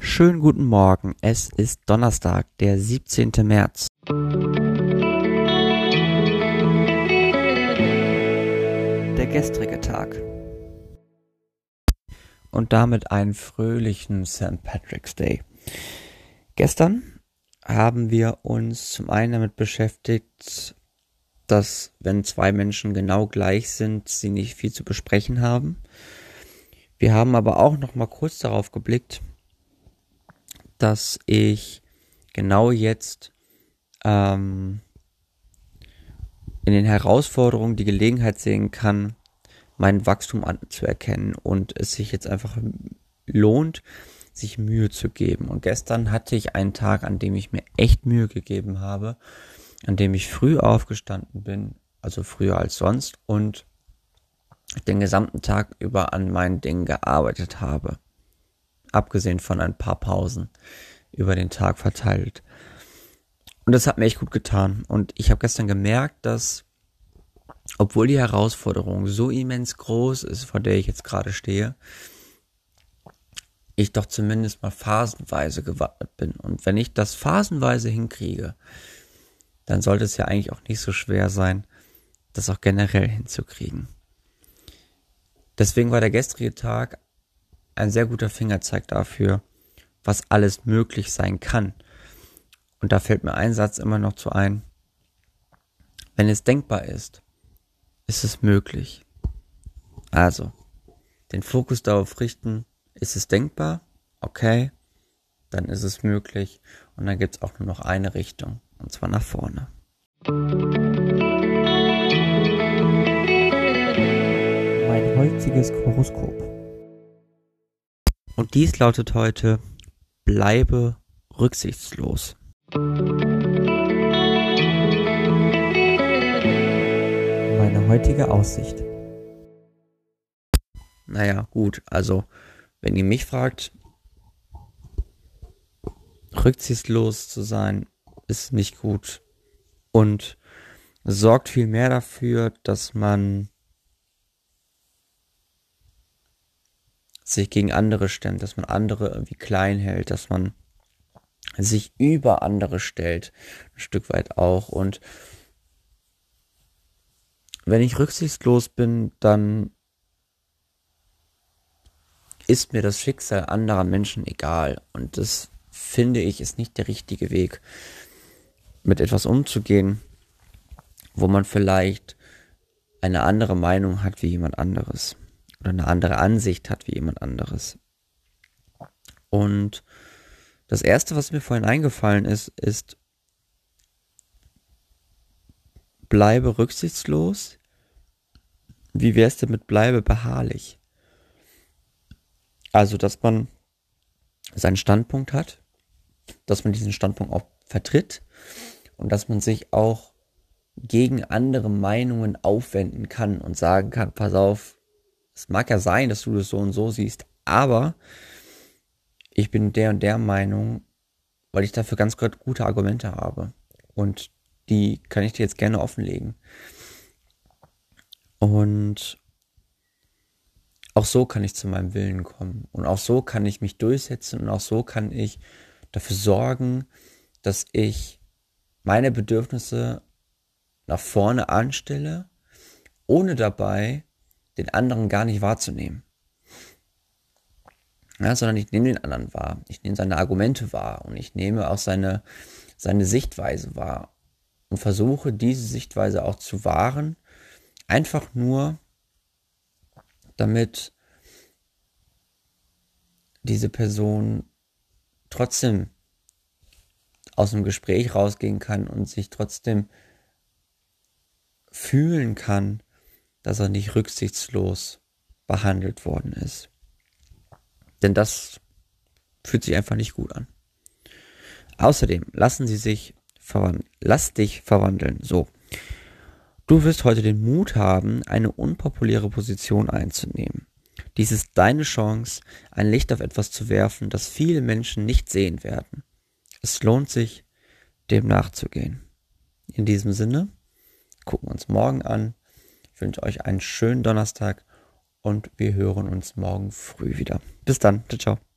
Schönen guten Morgen. Es ist Donnerstag, der 17. März. Der gestrige Tag. Und damit einen fröhlichen St. Patrick's Day. Gestern haben wir uns zum einen damit beschäftigt, dass wenn zwei Menschen genau gleich sind, sie nicht viel zu besprechen haben. Wir haben aber auch noch mal kurz darauf geblickt, dass ich genau jetzt ähm, in den Herausforderungen die Gelegenheit sehen kann, mein Wachstum anzuerkennen und es sich jetzt einfach lohnt, sich Mühe zu geben. Und gestern hatte ich einen Tag, an dem ich mir echt Mühe gegeben habe, an dem ich früh aufgestanden bin, also früher als sonst und den gesamten Tag über an meinen Dingen gearbeitet habe. Abgesehen von ein paar Pausen über den Tag verteilt. Und das hat mir echt gut getan. Und ich habe gestern gemerkt, dass, obwohl die Herausforderung so immens groß ist, vor der ich jetzt gerade stehe, ich doch zumindest mal phasenweise gewappnet bin. Und wenn ich das phasenweise hinkriege, dann sollte es ja eigentlich auch nicht so schwer sein, das auch generell hinzukriegen. Deswegen war der gestrige Tag ein sehr guter Fingerzeig dafür, was alles möglich sein kann. Und da fällt mir ein Satz immer noch zu ein. Wenn es denkbar ist, ist es möglich. Also, den Fokus darauf richten, ist es denkbar? Okay, dann ist es möglich. Und dann gibt es auch nur noch eine Richtung, und zwar nach vorne. heutiges Horoskop. Und dies lautet heute, bleibe rücksichtslos. Meine heutige Aussicht. Naja, gut, also, wenn ihr mich fragt, rücksichtslos zu sein, ist nicht gut. Und sorgt vielmehr dafür, dass man sich gegen andere stemmt, dass man andere irgendwie klein hält, dass man sich über andere stellt, ein Stück weit auch. Und wenn ich rücksichtslos bin, dann ist mir das Schicksal anderer Menschen egal. Und das finde ich ist nicht der richtige Weg, mit etwas umzugehen, wo man vielleicht eine andere Meinung hat wie jemand anderes oder eine andere Ansicht hat wie jemand anderes. Und das erste, was mir vorhin eingefallen ist, ist, bleibe rücksichtslos. Wie wär's denn mit bleibe beharrlich? Also, dass man seinen Standpunkt hat, dass man diesen Standpunkt auch vertritt und dass man sich auch gegen andere Meinungen aufwenden kann und sagen kann, pass auf, es mag ja sein, dass du das so und so siehst, aber ich bin der und der Meinung, weil ich dafür ganz gute Argumente habe. Und die kann ich dir jetzt gerne offenlegen. Und auch so kann ich zu meinem Willen kommen. Und auch so kann ich mich durchsetzen und auch so kann ich dafür sorgen, dass ich meine Bedürfnisse nach vorne anstelle, ohne dabei den anderen gar nicht wahrzunehmen. Ja, sondern ich nehme den anderen wahr. Ich nehme seine Argumente wahr und ich nehme auch seine, seine Sichtweise wahr und versuche diese Sichtweise auch zu wahren. Einfach nur, damit diese Person trotzdem aus dem Gespräch rausgehen kann und sich trotzdem fühlen kann, dass er nicht rücksichtslos behandelt worden ist. Denn das fühlt sich einfach nicht gut an. Außerdem lassen sie sich verwandeln. Lass dich verwandeln. So. Du wirst heute den Mut haben, eine unpopuläre Position einzunehmen. Dies ist deine Chance, ein Licht auf etwas zu werfen, das viele Menschen nicht sehen werden. Es lohnt sich, dem nachzugehen. In diesem Sinne, gucken wir uns morgen an, wünsche euch einen schönen Donnerstag und wir hören uns morgen früh wieder. Bis dann. Ciao, ciao.